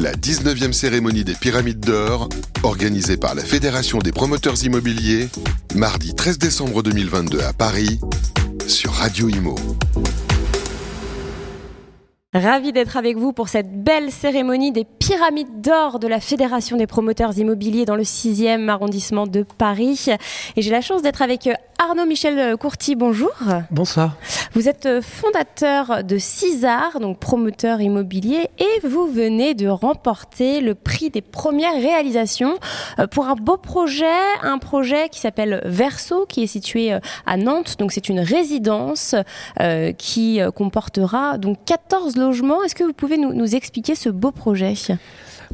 La 19e cérémonie des Pyramides d'Or, organisée par la Fédération des promoteurs immobiliers, mardi 13 décembre 2022 à Paris, sur Radio Imo. Ravi d'être avec vous pour cette belle cérémonie des pyramides d'or de la Fédération des promoteurs immobiliers dans le 6e arrondissement de Paris. Et j'ai la chance d'être avec Arnaud Michel Courty. Bonjour. Bonsoir. Vous êtes fondateur de César, donc promoteur immobilier, et vous venez de remporter le prix des premières réalisations euh, pour un beau projet, un projet qui s'appelle Verso, qui est situé euh, à Nantes. Donc c'est une résidence euh, qui comportera donc 14 Est-ce que vous pouvez nous, expliquer ce beau projet?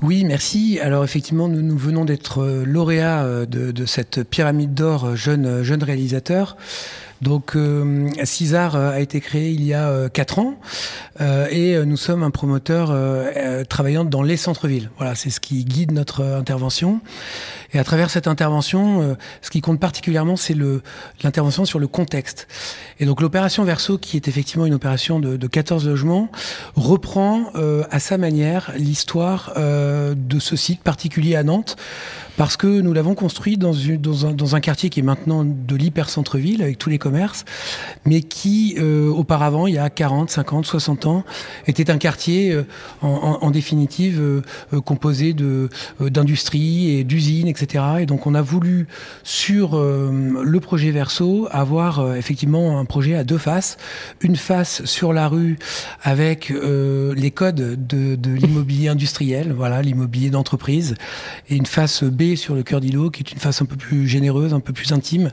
Oui, merci. Alors effectivement, nous, venons d'être euh, lauréats euh, de, cette pyramide d'or euh, jeune, jeune réalisateur. Donc, euh, César a été créé il y a quatre ans et nous sommes un promoteur travaillant dans les centres-villes. Voilà, c'est ce qui guide notre intervention. Et à travers cette intervention, ce qui compte particulièrement, c'est l'intervention sur le contexte. Et donc, l'opération Verso, qui est effectivement une opération de, de 14 logements, reprend à sa manière l'histoire de ce site particulier à Nantes parce que nous l'avons construit dans, un, quartier qui est maintenant de l'hyper centre-ville avec tous les commerces, mais qui euh, auparavant, il y a 40, 50, 60 ans, était un quartier euh, en, en, définitive euh, composé de d'industries et d'usines, etc. Et donc on a voulu sur le projet Verso avoir effectivement un projet à deux faces, une face sur la rue avec les codes de, de l'immobilier industriel, voilà l'immobilier d'entreprise, et une face B sur le cœur d'îlot, qui est une face un peu plus généreuse, un peu plus intime,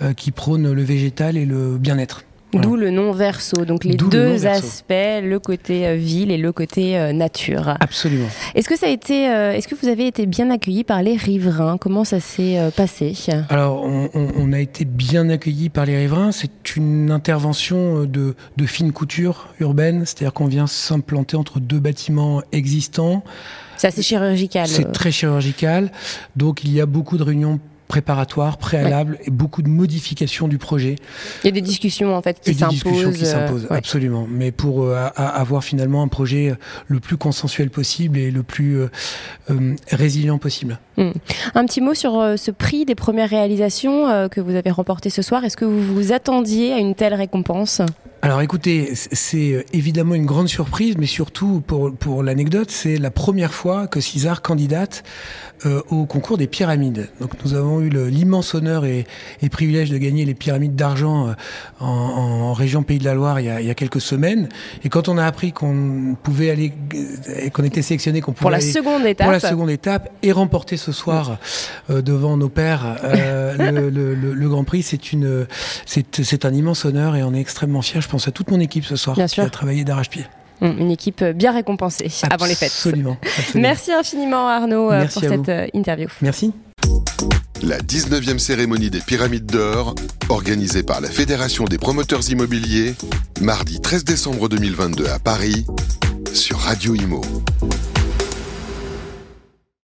euh, qui prône le végétal et le bien-être. D'où le nom verso, donc les deux aspects, le côté euh, ville et le côté euh, nature. Absolument. Est-ce que ça a été, est-ce que vous avez été bien accueilli par les riverains? Comment ça s'est passé? Alors, on, a été bien accueilli par les riverains. C'est une intervention de, de fine couture urbaine, c'est-à-dire qu'on vient s'implanter entre deux bâtiments existants c'est assez chirurgical. C'est très chirurgical. Donc il y a beaucoup de réunions préparatoires, préalables et beaucoup de modifications du projet. Il y a des discussions en fait qui s'imposent. Des discussions qui s'imposent, euh, absolument. Mais pour euh, avoir finalement un projet euh, le plus consensuel possible et le plus résilient possible. Hmm. Un petit mot sur ce prix des premières réalisations que vous avez remporté ce soir. Est-ce que vous vous attendiez à une telle récompense? Alors écoutez, c'est évidemment une grande surprise, mais surtout pour, pour l'anecdote, c'est la première fois que César candidate euh, au concours des pyramides. Donc nous avons eu l'immense honneur et, et, privilège de gagner les pyramides d'argent euh, en, en, région Pays de la Loire il y a, il y a quelques semaines. Et quand on a appris qu'on pouvait aller, qu'on était sélectionné, qu'on pouvait pour la seconde étape, pour la seconde étape et remporter ce soir euh, devant nos pères le, le, le, le, Grand Prix, c'est une, c'est un immense honneur et on est extrêmement fiers pense à toute mon équipe ce soir qui a travaillé d'arrache-pied. Hum, une équipe bien récompensée avant les fêtes. Absolument. Merci infiniment Arnaud euh, pour cette euh, interview. Merci. La 19e cérémonie des Pyramides d'Or, organisée par la Fédération des promoteurs immobiliers, mardi 13 décembre 2022 à Paris, sur Radio Imo.